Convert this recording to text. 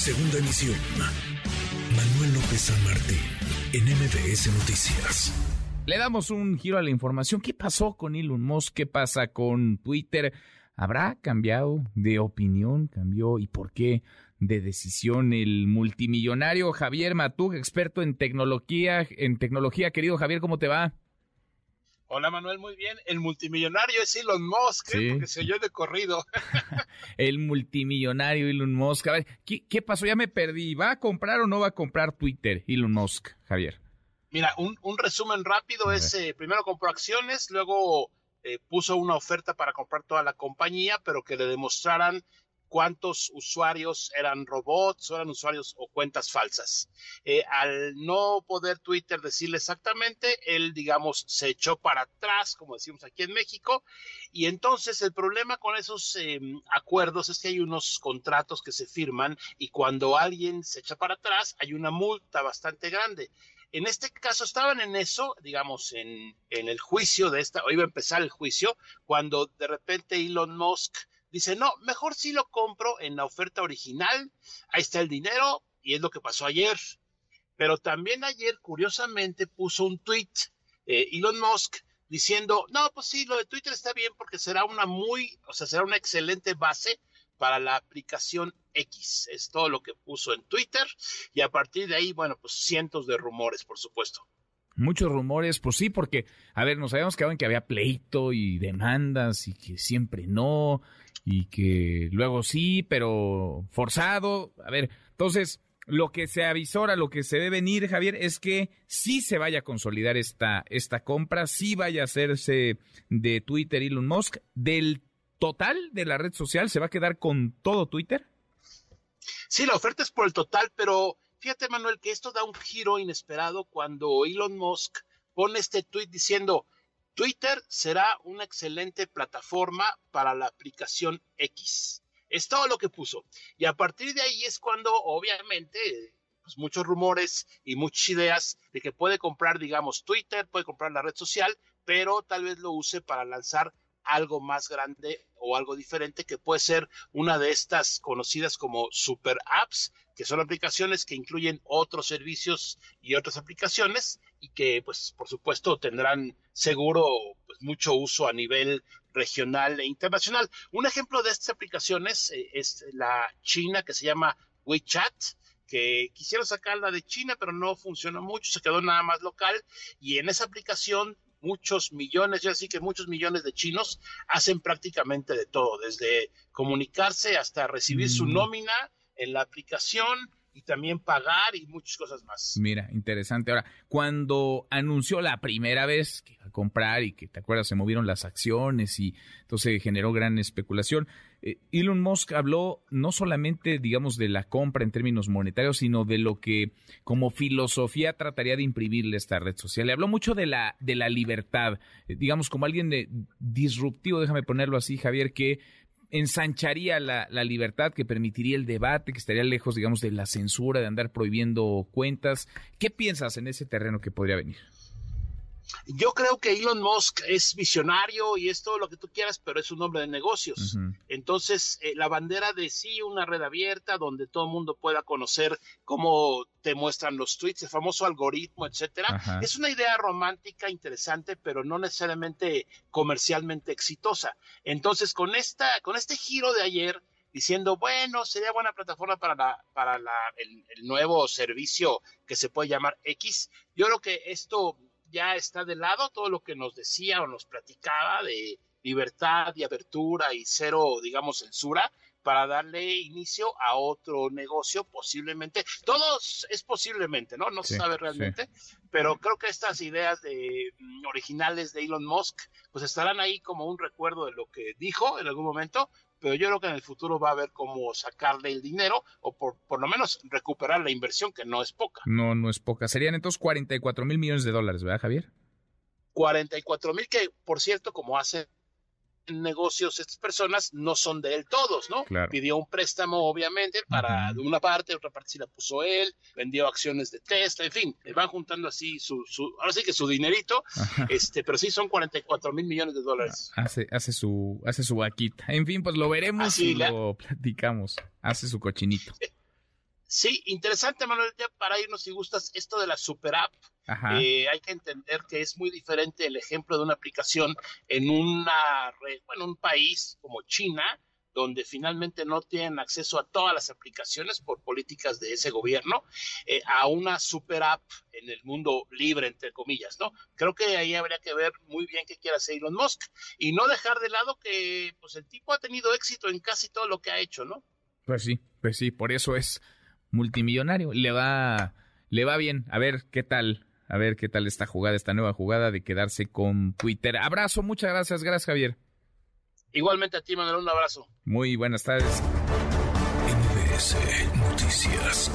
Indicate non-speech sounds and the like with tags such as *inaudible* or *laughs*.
Segunda emisión. Manuel López San Martín, en MBS Noticias. Le damos un giro a la información. ¿Qué pasó con Elon Musk? ¿Qué pasa con Twitter? ¿Habrá cambiado de opinión? ¿Cambió? ¿Y por qué? de decisión el multimillonario Javier Matú, experto en tecnología, en tecnología. Querido Javier, ¿cómo te va? Hola Manuel, muy bien. El multimillonario es Elon Musk, ¿eh? porque se oyó de corrido. *laughs* el multimillonario Elon Musk. A ver, ¿qué, pasó? Ya me perdí. ¿Va a comprar o no va a comprar Twitter Elon Musk, Javier? Mira, un, resumen rápido es, eh, primero compró acciones, luego eh, puso una oferta para comprar toda la compañía, pero que le demostraran cuántos usuarios eran robots o eran usuarios o cuentas falsas. Eh, al no poder Twitter decirle exactamente, él, digamos, se echó para atrás, como decimos aquí en México, y entonces el problema con esos em, acuerdos es que hay unos contratos que se firman y cuando alguien se echa para atrás hay una multa bastante grande. En este caso estaban en eso, digamos, en, en el juicio de esta, o iba a empezar el juicio, cuando de repente Elon Musk dice, no, mejor sí lo compro en la oferta original, ahí está el dinero, y es lo que pasó ayer. Pero también ayer, curiosamente, puso un tweet eh, Elon Musk diciendo, no, pues sí, lo de Twitter está bien porque será una muy, o sea, será una excelente base para la aplicación X. Es todo lo que puso en Twitter y a partir de ahí, bueno, pues cientos de rumores, por supuesto. Muchos rumores, pues sí, porque, a ver, nos habíamos quedado en que había pleito y demandas y que siempre no, y que luego sí, pero forzado. A ver, entonces, lo que se avisora, lo que se debe venir, Javier, es que sí se vaya a consolidar esta, esta compra, sí vaya a hacerse de Twitter Elon Musk. Del total de la red social, ¿se va a quedar con todo Twitter? Sí, la oferta es por el total, pero fíjate, Manuel, que esto da un giro inesperado cuando Elon Musk pone este tweet diciendo, Twitter será una excelente plataforma para la aplicación X. Es todo lo que puso. Y a partir de ahí es cuando, obviamente, pues muchos rumores y muchas ideas de que puede comprar, digamos, Twitter, puede comprar la red social, pero tal vez lo use para lanzar algo más grande o algo diferente que puede ser una de estas conocidas como super apps, que son aplicaciones que incluyen otros servicios y otras aplicaciones y que pues por supuesto tendrán seguro pues mucho uso a nivel regional e internacional. Un ejemplo de estas aplicaciones eh, es la china que se llama WeChat, que quisieron sacarla de China, pero no funcionó mucho, se quedó nada más local y en esa aplicación muchos millones, ya sí que muchos millones de chinos hacen prácticamente de todo, desde comunicarse hasta recibir su mm. nómina en la aplicación y también pagar y muchas cosas más. Mira, interesante. Ahora, cuando anunció la primera vez que iba a comprar y que, ¿te acuerdas? Se movieron las acciones y entonces generó gran especulación. Eh, Elon Musk habló no solamente, digamos, de la compra en términos monetarios, sino de lo que como filosofía trataría de imprimirle esta red social. Habló mucho de la, de la libertad, eh, digamos, como alguien de disruptivo, déjame ponerlo así, Javier, que ensancharía la, libertad, que permitiría el debate, que estaría lejos, digamos, de la censura, de andar prohibiendo cuentas. ¿Qué piensas en ese terreno que podría venir? Yo creo que Elon Musk es visionario y es todo lo que tú quieras, pero es un hombre de negocios. Entonces, eh, la bandera de sí, una red abierta donde todo el mundo pueda conocer cómo te muestran los tweets, el famoso algoritmo, etcétera, es una idea romántica, interesante, pero no necesariamente comercialmente exitosa. Entonces, con esta, con este giro de ayer, diciendo, bueno, sería buena plataforma para, la, para la, el, nuevo servicio que se puede llamar X. Yo creo que esto ya está de lado todo lo que nos decía o nos platicaba de libertad y apertura y cero, digamos, censura para darle inicio a otro negocio posiblemente. Todos es posiblemente, ¿no? No se sabe realmente, pero creo que estas ideas de mm, originales de Elon Musk pues estarán ahí como un recuerdo de lo que dijo en algún momento, pero yo creo que en el futuro va a haber cómo sacarle el dinero o por, por lo menos recuperar la inversión, que no es poca. No, no es poca. Serían entonces 44 mil millones de dólares, ¿verdad, Javier? 44 mil que, por cierto, como hace negocios estas personas no son de él todos, ¿no? Pidió un préstamo, obviamente, para una parte, otra parte sí la puso él, vendió acciones de Tesla, en fin, le van juntando así su, su ahora sí que su dinerito, este, pero sí son 44 mil millones de dólares. Hace, hace su, hace su vaquita. En fin, pues lo veremos y lo platicamos. Hace su cochinito. *laughs* Sí, interesante, Manuel, ya para irnos si gustas, esto de la super app, eh, hay que entender que es muy diferente el ejemplo de una aplicación en una bueno, un país como China, donde finalmente no tienen acceso a todas las aplicaciones por políticas de ese gobierno, eh, a una super app en el mundo libre, entre comillas, ¿no? Creo que ahí habría que ver muy bien qué quiere hacer Elon Musk y no dejar de lado que pues el tipo ha tenido éxito en casi todo lo que ha hecho, ¿no? Pues sí, pues sí, por eso es multimillonario. Le va, le va bien. A ver qué tal, a ver qué tal esta jugada, esta nueva jugada de quedarse con Twitter. Abrazo, muchas gracias, gracias Javier. Igualmente a ti, Manuel, un abrazo. Muy buenas tardes. NBS Noticias.